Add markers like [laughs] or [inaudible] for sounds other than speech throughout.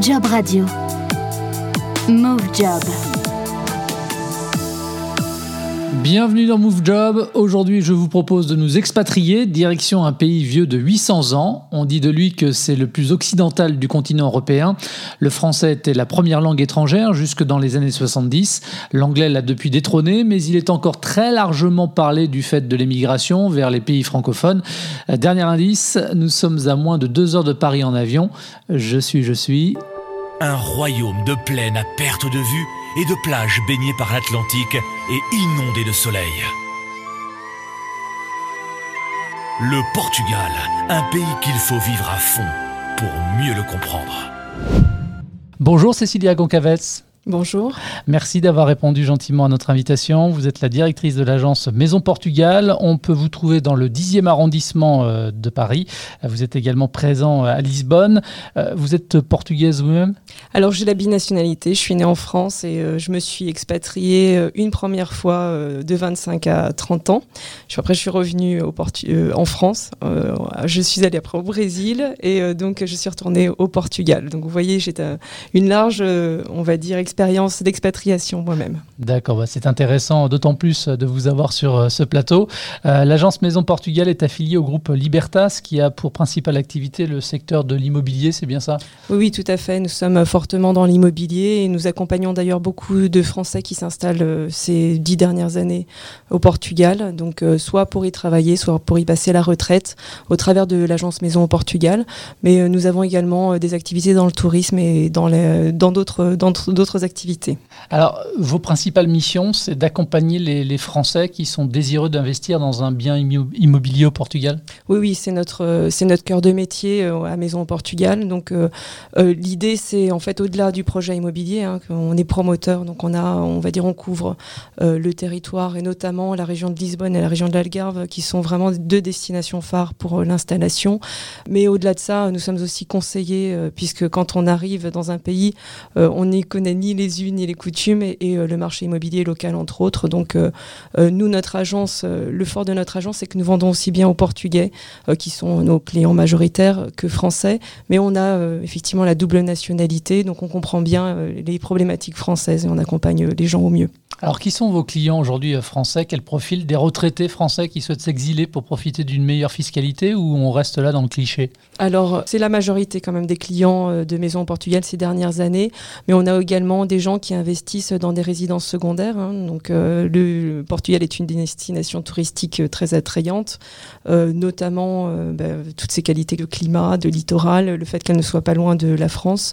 Job Radio. Move Job. Bienvenue dans Move Job. Aujourd'hui, je vous propose de nous expatrier direction un pays vieux de 800 ans. On dit de lui que c'est le plus occidental du continent européen. Le français était la première langue étrangère jusque dans les années 70. L'anglais l'a depuis détrôné, mais il est encore très largement parlé du fait de l'émigration vers les pays francophones. Dernier indice, nous sommes à moins de deux heures de Paris en avion. Je suis, je suis. Un royaume de plaine à perte de vue et de plages baignées par l'Atlantique et inondées de soleil. Le Portugal, un pays qu'il faut vivre à fond pour mieux le comprendre. Bonjour Cécilia Goncavets. Bonjour. Merci d'avoir répondu gentiment à notre invitation. Vous êtes la directrice de l'agence Maison Portugal. On peut vous trouver dans le 10e arrondissement euh, de Paris. Vous êtes également présent euh, à Lisbonne. Euh, vous êtes portugaise vous-même? Alors j'ai la binationalité. Je suis née en France et je me suis expatriée une première fois de 25 à 30 ans. Après je suis revenue au en France. Je suis allée après au Brésil et donc je suis retournée au Portugal. Donc vous voyez, j'ai une large, on va dire, expérience expérience d'expatriation moi-même. D'accord, bah, c'est intéressant, d'autant plus de vous avoir sur euh, ce plateau. Euh, l'agence Maison Portugal est affiliée au groupe Libertas qui a pour principale activité le secteur de l'immobilier, c'est bien ça? Oui, oui, tout à fait. Nous sommes fortement dans l'immobilier et nous accompagnons d'ailleurs beaucoup de Français qui s'installent euh, ces dix dernières années au Portugal, donc soit pour y travailler, soit pour y passer la retraite au travers de l'agence Maison au Portugal. Mais nous avons également des activités dans le tourisme et dans d'autres dans d'autres activités. Alors, vos principales missions, c'est d'accompagner les, Français qui sont désireux d'investir dans un bien immobilier au Portugal? Oui, oui, c'est notre, c'est notre cœur de métier euh, à Maison au Portugal. Donc, euh, euh, l'idée, c'est en fait au-delà du projet immobilier, hein, on est promoteur, donc on a, on va dire, on couvre le territoire et notamment la région de Lisbonne et la région de l'Algarve, qui sont vraiment deux destinations phares pour l'installation. Mais au-delà de ça, nous sommes aussi conseillers, puisque quand on arrive dans un pays, on n'y connaît ni les unes et les coutumes et, euh, le marché immobilier local entre autres. Donc euh, euh, nous, notre agence, le fort de notre agence, c'est que nous vendons aussi bien aux Portugais, qui sont nos clients majoritaires, que Français, mais on a effectivement la double nationalité, donc on comprend bien les problématiques françaises et on accompagne les gens au mieux. Alors, qui sont vos clients aujourd'hui français? Quel profil? Des retraités français qui souhaitent s'exiler pour profiter d'une meilleure fiscalité ou on reste là dans le cliché? Alors, c'est la majorité quand même des clients de Maison au Portugal ces dernières années, mais on a également des gens qui investissent dans des résidences secondaires. Hein. Donc, euh, le, Portugal est une destination touristique euh, très attrayante, euh, notamment bah, toutes ces qualités de climat, de littoral, le fait qu'elle ne soit pas loin de la France,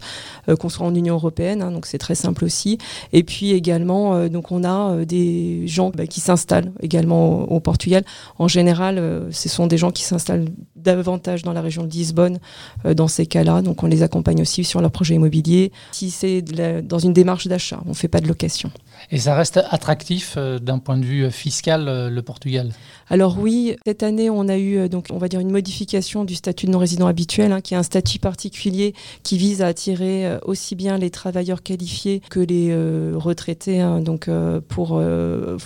qu'on soit en Union européenne. Hein, donc, c'est très simple aussi. Et puis également, donc on a des gens bah, qui s'installent également au, Portugal. En général, ce sont des gens qui s'installent davantage dans la région de Lisbonne dans ces cas-là. Donc, on les accompagne aussi sur leur projet immobilier. Si c'est dans une démarche d'achat. On ne fait pas de location. Et ça reste attractif euh, d'un point de vue euh, fiscal, euh, le Portugal? Alors oui, cette année, on a eu, donc, on va dire, une modification du statut de non-résident habituel, hein, qui est un statut particulier qui vise à attirer aussi bien les travailleurs qualifiés que les retraités, hein, donc pour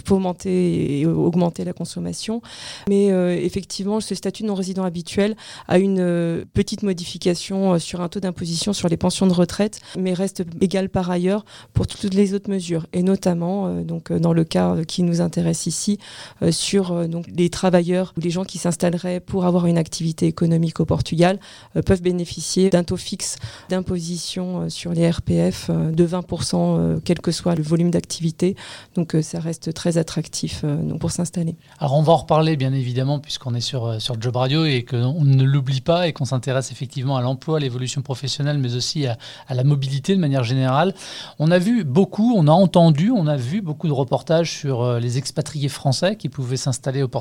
fomenter et augmenter la consommation. Mais effectivement, ce statut de non-résident habituel a une petite modification sur un taux d'imposition sur les pensions de retraite, mais reste égal par ailleurs pour toutes les autres mesures, et notamment euh, donc, euh, dans le cas qui nous intéresse ici, euh, sur donc, les travailleurs ou les gens qui s'installeraient pour avoir une activité économique au Portugal peuvent bénéficier d'un taux fixe d'imposition sur les RPF de 20%, quel que soit le volume d'activité. Donc ça reste très attractif pour s'installer. Alors on va en reparler bien évidemment puisqu'on est sur, sur Job Radio et qu'on ne l'oublie pas et qu'on s'intéresse effectivement à l'emploi, à l'évolution professionnelle, mais aussi à, à la mobilité de manière générale. On a vu beaucoup, on a entendu, on a vu beaucoup de reportages sur euh, les expatriés français qui pouvaient s'installer au Portugal,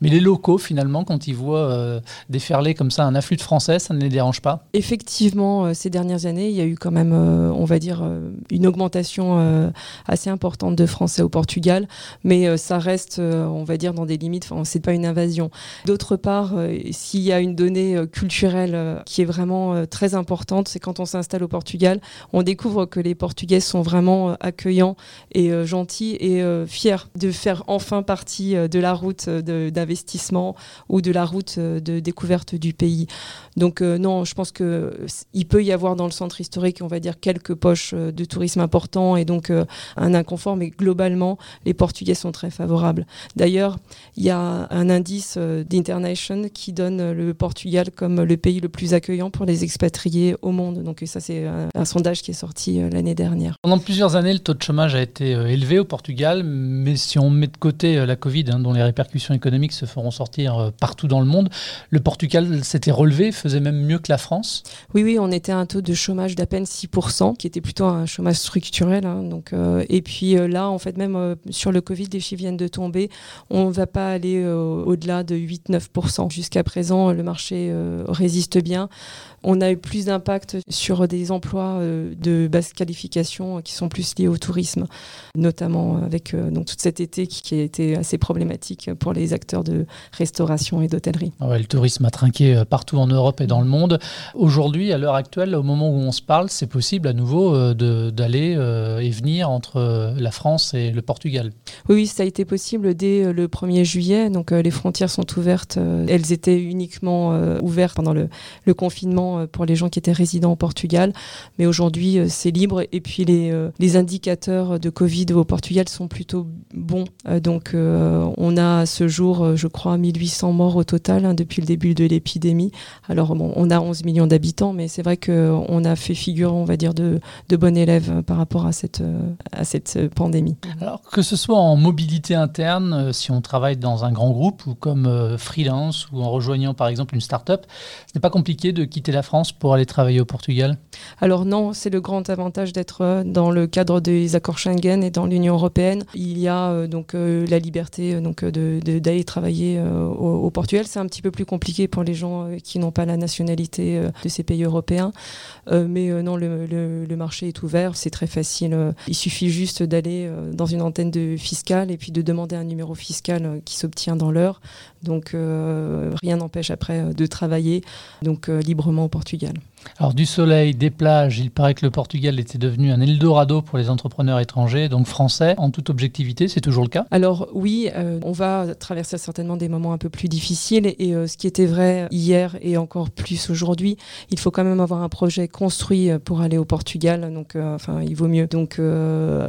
mais les locaux, finalement, quand ils voient euh, déferler comme ça un afflux de Français, ça ne les dérange pas? Effectivement, euh, ces dernières années, il y a eu quand même, on va dire, une augmentation assez importante de Français au Portugal, mais ça reste, on va dire, dans des limites, enfin, c'est pas une invasion. D'autre part, s'il y a une donnée culturelle qui est vraiment très importante, c'est quand on s'installe au Portugal, on découvre que les Portugais sont vraiment accueillants et gentils et fiers de faire enfin partie de la route d'investissement ou de la route de découverte du pays. Donc non, je pense qu'il peut y avoir dans le centre historique, on va dire, quelques poches de tourisme importants et donc un inconfort, mais globalement, les Portugais sont très favorables. D'ailleurs, il y a un indice euh, d'Internation qui donne le Portugal comme le pays le plus accueillant pour les expatriés au monde. Donc ça, c'est un, sondage qui est sorti euh, l'année dernière. Pendant plusieurs années, le taux de chômage a été euh, élevé au Portugal, mais si on met de côté la Covid, hein, dont les répercussions économiques se feront sortir partout dans le monde, le Portugal s'était relevé, faisait même mieux que la France Oui, oui, on était à un taux de chômage d'à peine 6%, qui était plutôt un chômage structurel. Hein, donc, et puis là, en fait, même sur le Covid, les chiffres viennent de tomber. On ne va pas aller au-delà de 8-9%. Jusqu'à présent, le marché euh, résiste bien. On a eu plus d'impact sur des emplois euh, de basse qualification qui sont plus liés au tourisme, notamment avec euh, donc, toute cet été qui, a été assez problématique pour les acteurs de restauration et d'hôtellerie. Ah le tourisme a trinqué partout en Europe et dans le monde. Aujourd'hui, à l'heure actuelle, au moment où on se parle, c'est possible à nouveau d'aller et venir entre la France et le Portugal. Oui, ça a été possible dès le 1er juillet. Donc les frontières sont ouvertes. Elles étaient uniquement ouvertes pendant le, le confinement pour les gens qui étaient résidents au Portugal. Mais aujourd'hui, c'est libre. Et puis les, les indicateurs de Covid au Portugal sont plutôt bons. donc on a à ce jour, je crois, 1800 morts au total hein, depuis le début de l'épidémie. Alors bon, on a 11 millions d'habitants, mais c'est vrai qu'on a fait figure, on va dire, de, de bon élève par rapport à cette, à cette pandémie. Alors que ce soit en mobilité interne, si on travaille dans un grand groupe ou comme freelance ou en rejoignant par exemple une start-up, ce n'est pas compliqué de quitter la France pour aller travailler au Portugal? Alors non, c'est le grand avantage d'être euh, dans le cadre des accords Schengen et dans l'Union européenne. Il y a euh, donc euh, la liberté donc d'aller travailler au, Portugal. C'est un petit peu plus compliqué pour les gens qui n'ont pas la nationalité de ces pays européens. mais non, le, marché est ouvert, c'est très facile. il suffit juste d'aller dans une antenne de fiscale et puis de demander un numéro fiscal qui s'obtient dans l'heure. Donc rien n'empêche après de travailler donc librement au Portugal. Alors du soleil, des plages, il paraît que le Portugal était devenu un Eldorado pour les entrepreneurs étrangers, donc français. En toute objectivité, c'est toujours le cas Alors oui, euh, on va traverser certainement des moments un peu plus difficiles et euh, ce qui était vrai hier et encore plus aujourd'hui, il faut quand même avoir un projet construit pour aller au Portugal. Donc euh, enfin, il vaut mieux donc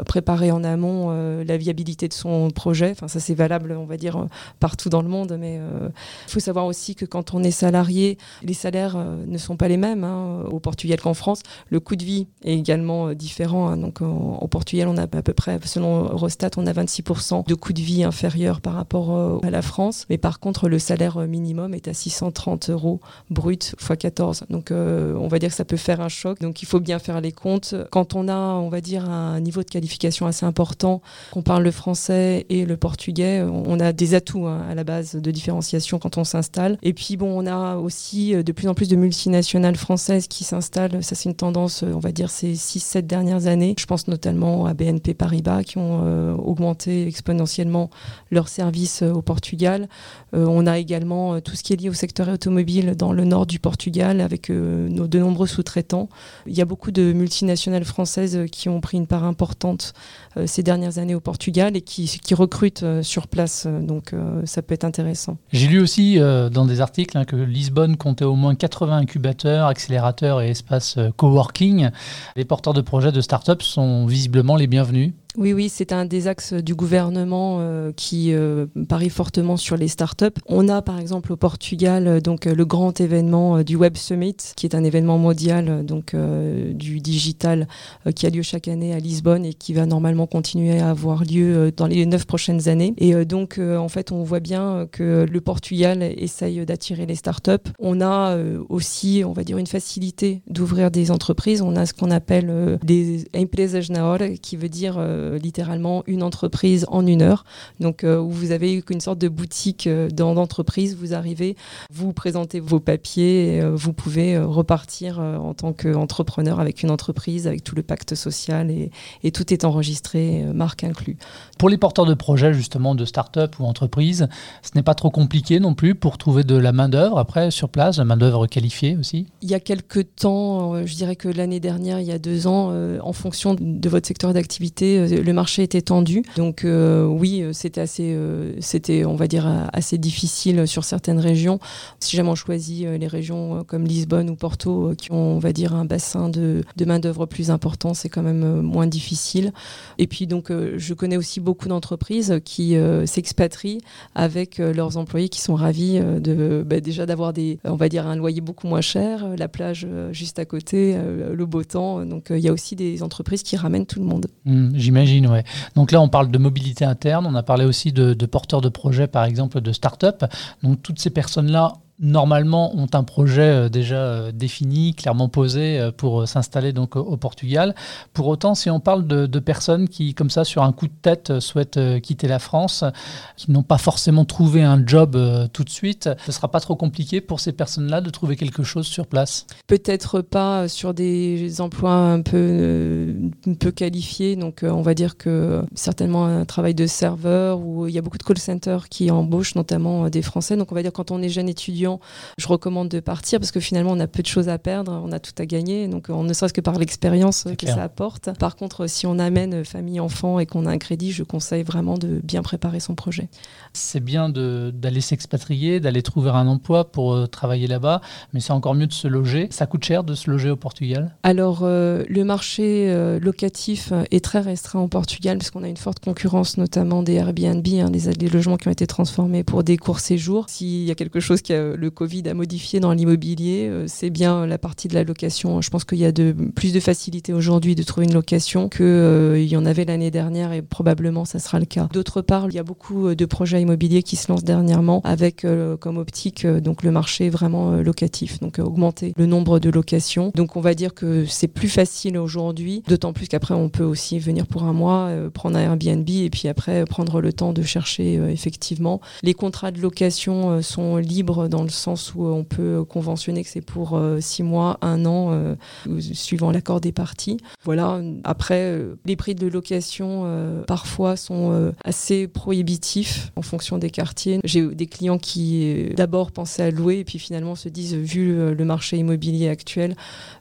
préparer en amont la viabilité de son projet. Enfin ça c'est valable, on va dire partout dans le monde, mais il faut savoir aussi que quand on est salarié, les salaires ne sont pas les mêmes. Hein. Euh, au Portugal qu'en France. Le coût de vie est également euh, différent. Hein. Donc, au Portugal, on a à peu près, selon Eurostat, on a 26% de coût de vie inférieur par rapport euh, à la France. Mais par contre, le salaire minimum est à 630 euros brut x 14. Donc, on va dire que ça peut faire un choc. Donc, il faut bien faire les comptes. Quand on a, on va dire, un niveau de qualification assez important, qu'on parle le français et le portugais, on a des atouts hein, à la base de différenciation quand on s'installe. Et puis, bon, on a aussi de plus en plus de multinationales françaises qui s'installent. Ça, c'est une tendance, on va dire, ces 6-7 dernières années. Je pense notamment à BNP Paribas qui ont euh, augmenté exponentiellement leurs services euh, au Portugal. Euh, on a également tout ce qui est lié au secteur automobile dans le nord du Portugal avec de nombreux sous-traitants. Il y a beaucoup de multinationales françaises qui ont pris une part importante ces dernières années au Portugal et qui, qui recrutent sur place. Donc ça peut être intéressant. J'ai lu aussi dans des articles hein, que Lisbonne comptait au moins 80 incubateurs, accélérateurs et espaces euh, coworking, les porteurs de projets de start-up sont visiblement les bienvenus. Oui, oui, c'est un des axes du gouvernement euh, qui euh, parie fortement sur les startups. On a par exemple au Portugal euh, donc le grand événement du Web Summit, qui est un événement mondial donc du digital qui a lieu chaque année à Lisbonne et qui va normalement continuer à avoir lieu dans les neuf prochaines années. Et donc en fait, on voit bien que le Portugal essaye d'attirer les startups. On a aussi, on va dire, une facilité d'ouvrir des entreprises. On a ce qu'on appelle des empresas na hora, qui veut dire littéralement une entreprise en une heure. Donc, où vous avez une sorte de boutique dans l'entreprise, vous arrivez, vous présentez vos papiers, et, vous pouvez repartir en tant qu'entrepreneur avec une entreprise, avec tout le pacte social et, et tout est enregistré, marque inclus. Pour les porteurs de projets, justement, de start-up ou entreprise, ce n'est pas trop compliqué non plus pour trouver de la main-d'œuvre après sur place, la main-d'œuvre qualifiée aussi? Il y a quelques temps, euh, je dirais que l'année dernière, il y a deux ans, euh, en fonction de votre secteur d'activité, euh, le marché était tendu. Donc oui, c'était assez, c'était, on va dire, assez difficile sur certaines régions. Si jamais on choisit les régions comme Lisbonne ou Porto, qui ont, on va dire, un bassin de, de main-d'œuvre plus important, c'est quand même moins difficile. Et puis donc, je connais aussi beaucoup d'entreprises qui s'expatrient avec leurs employés qui sont ravis de bah, déjà d'avoir des, on va dire, un loyer beaucoup moins cher, euh, la plage euh, juste à côté, euh, le beau temps. Donc il y a aussi des entreprises qui ramènent tout le monde. Mmh, j'imagine, Donc là, on parle de mobilité interne, on a parlé aussi de, de porteurs de projets, par exemple, de start-up. Donc toutes ces personnes-là normalement ont un projet euh, déjà euh, défini, clairement posé euh, pour s'installer donc au Portugal. Pour autant, si on parle de, personnes qui, comme ça, sur un coup de tête, souhaitent quitter la France, qui n'ont pas forcément trouvé un job tout de suite, ce ne sera pas trop compliqué pour ces personnes-là de trouver quelque chose sur place Peut-être pas sur des emplois un peu, un peu qualifiés. Donc, on va dire que certainement un travail de serveur où il y a beaucoup de call centers qui embauchent notamment des Français. Donc, on va dire quand on est jeune étudiant, je recommande de partir parce que finalement, on a peu de choses à perdre, on a tout à gagner. Donc, on ne serait-ce que par l'expérience que ça apporte. Par contre, si on amène famille, enfant et qu'on a un crédit, je conseille vraiment de bien préparer son projet. C'est bien d'aller s'expatrier, d'aller trouver un emploi pour euh, travailler là-bas, mais c'est encore mieux de se loger. Ça coûte cher de se loger au Portugal? Alors, euh, le marché euh, locatif est très restreint au Portugal parce qu'on a une forte concurrence, notamment des Airbnb, hein, des, logements qui ont été transformés pour des courts séjours. S'il y a quelque chose qui a le Covid a modifié dans l'immobilier, euh, c'est bien la partie de la location. Je pense qu'il y a de, plus de facilité aujourd'hui de trouver une location qu'il euh, y en avait l'année dernière et probablement ça sera le cas. D'autre part, il y a beaucoup euh, de projets immobiliers qui se lancent dernièrement avec comme optique donc le marché vraiment locatif, donc augmenter le nombre de locations. Donc on va dire que c'est plus facile aujourd'hui, d'autant plus qu'après on peut aussi venir pour un mois, prendre un Airbnb et puis après prendre le temps de chercher effectivement. Les contrats de location sont libres dans le sens où on peut conventionner que c'est pour euh, six mois, un an, euh, suivant l'accord des parties. Voilà. Après, euh, les prix de location parfois sont assez prohibitifs en fonction des quartiers. J'ai des clients qui d'abord pensaient à louer et puis finalement se disent, vu le marché immobilier actuel,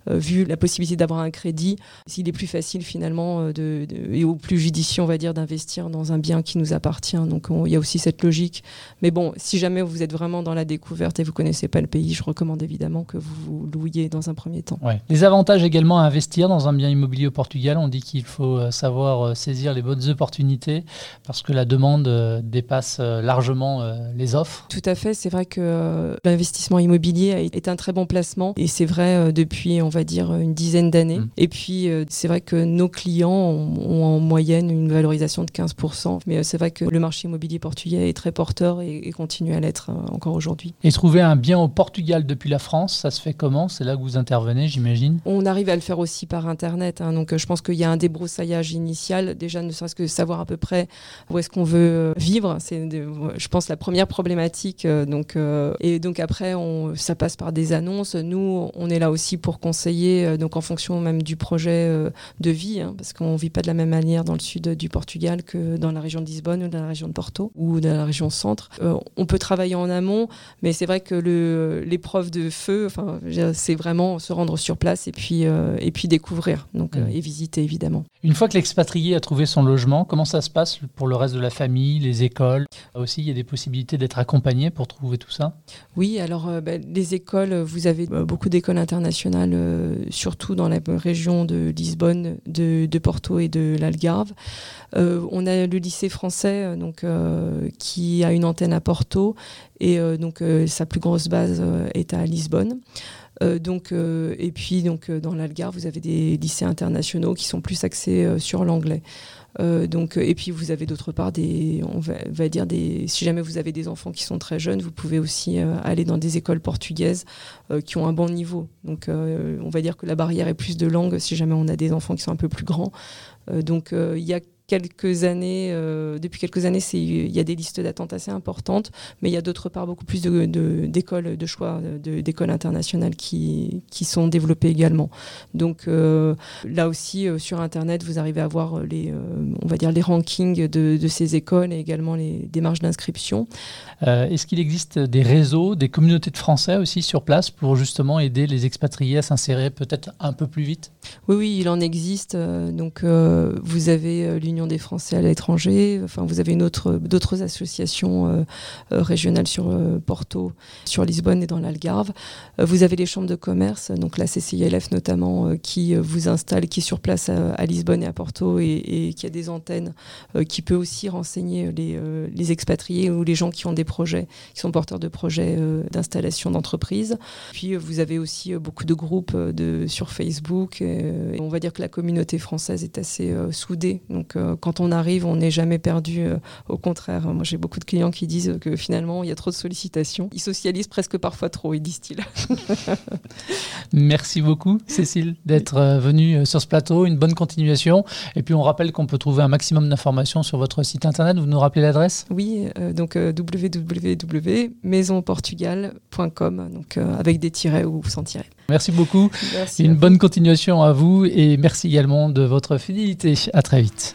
vu la possibilité d'avoir un crédit, s'il est plus facile finalement et au plus judicieux, on va dire, d'investir dans un bien qui nous appartient. Donc il y a aussi cette logique. Mais bon, si jamais vous êtes vraiment dans la découverte et vous connaissez pas le pays, je recommande évidemment que vous vous louiez dans un premier temps. Ouais. Les avantages également à investir dans un bien immobilier au Portugal, on dit qu'il faut euh, savoir euh, saisir les bonnes opportunités parce que la demande euh, dépasse largement les offres. Tout à fait, c'est vrai que l'investissement immobilier est un très bon placement et c'est vrai depuis, on va dire, une dizaine d'années. Mmh. Et puis, c'est vrai que nos clients ont, en moyenne une valorisation de 15%, mais c'est vrai que le marché immobilier portugais est très porteur et, continue à l'être encore aujourd'hui. Et trouver un bien au Portugal depuis la France, ça se fait comment? C'est là que vous intervenez, j'imagine? On arrive à le faire aussi par Internet. Hein. donc, euh, je pense qu'il y a un débroussaillage initial. Déjà, ne serait-ce que savoir à peu près où est-ce qu'on veut euh, vivre. C'est, je pense, la première problématique. Euh, donc, et donc, après, ça passe par des annonces. Nous, on est là aussi pour conseiller, donc en fonction même du projet de vie, hein, parce qu'on ne vit pas de la même manière dans le sud du Portugal que dans la région de Lisbonne ou dans la région de Porto ou dans la région centre. on peut travailler en amont, mais c'est vrai que le l'épreuve de feu, enfin, c'est vraiment se rendre sur place et puis, euh, et puis découvrir donc, euh, mmh. et visiter évidemment. Une fois que l'expatrié a trouvé son logement, comment ça se passe pour le reste de la famille, les écoles? Aussi, il y a des possibilités d'être accompagné pour trouver tout ça? Oui, alors euh, bah, les écoles, vous avez beaucoup d'écoles internationales, surtout dans la région de Lisbonne, de, de Porto et de l'Algarve. on a le lycée français donc, qui a une antenne à Porto et donc sa plus grosse base euh, est à Lisbonne. Euh, donc, euh, et puis donc dans l'Algarve, vous avez des lycées internationaux qui sont plus axés sur l'anglais. donc, et puis vous avez d'autre part des, on va, dire des, si jamais vous avez des enfants qui sont très jeunes, vous pouvez aussi aller dans des écoles portugaises qui ont un bon niveau. Donc, on va dire que la barrière est plus de langue si jamais on a des enfants qui sont un peu plus grands. donc, il y a quelques années, depuis quelques années, il y a des listes d'attente assez importantes, mais il y a d'autre part beaucoup plus d'écoles de, de, choix, d'écoles internationales qui, qui sont développées également. Donc là aussi, sur Internet, vous arrivez à voir les, on va dire les rankings de, de ces écoles et également les démarches d'inscription. Est-ce qu'il existe des réseaux, des communautés de Français aussi sur place pour justement aider les expatriés à s'insérer peut-être un peu plus vite? Oui, oui, il en existe. Euh, donc, euh, vous avez euh, l'Union des Français à l'étranger. Enfin, vous avez d'autres associations régionales sur Porto, sur Lisbonne et dans l'Algarve. vous avez les chambres de commerce, donc la CCILF notamment, qui vous installe, qui est sur place à, Lisbonne et à Porto et, qui a des antennes, qui peut aussi renseigner les, expatriés ou les gens qui ont des projets, qui sont porteurs de projets d'installation d'entreprise. Puis vous avez aussi beaucoup de groupes sur Facebook. On va dire que la communauté française est assez euh, soudée. Donc euh, quand on arrive, on n'est jamais perdu. Euh, au contraire, moi j'ai beaucoup de clients qui disent que finalement il y a trop de sollicitations. Ils socialisent presque parfois trop, ils disent-ils. [laughs] Merci beaucoup Cécile d'être venue sur ce plateau. Une bonne continuation. Et puis on rappelle qu'on peut trouver un maximum d'informations sur votre site internet. Vous nous rappelez l'adresse? Oui, donc www.maisonportugal.com, donc avec des tirets ou sans tirets. Merci beaucoup. Une bonne continuation à vous et merci également de votre fidélité. À très vite.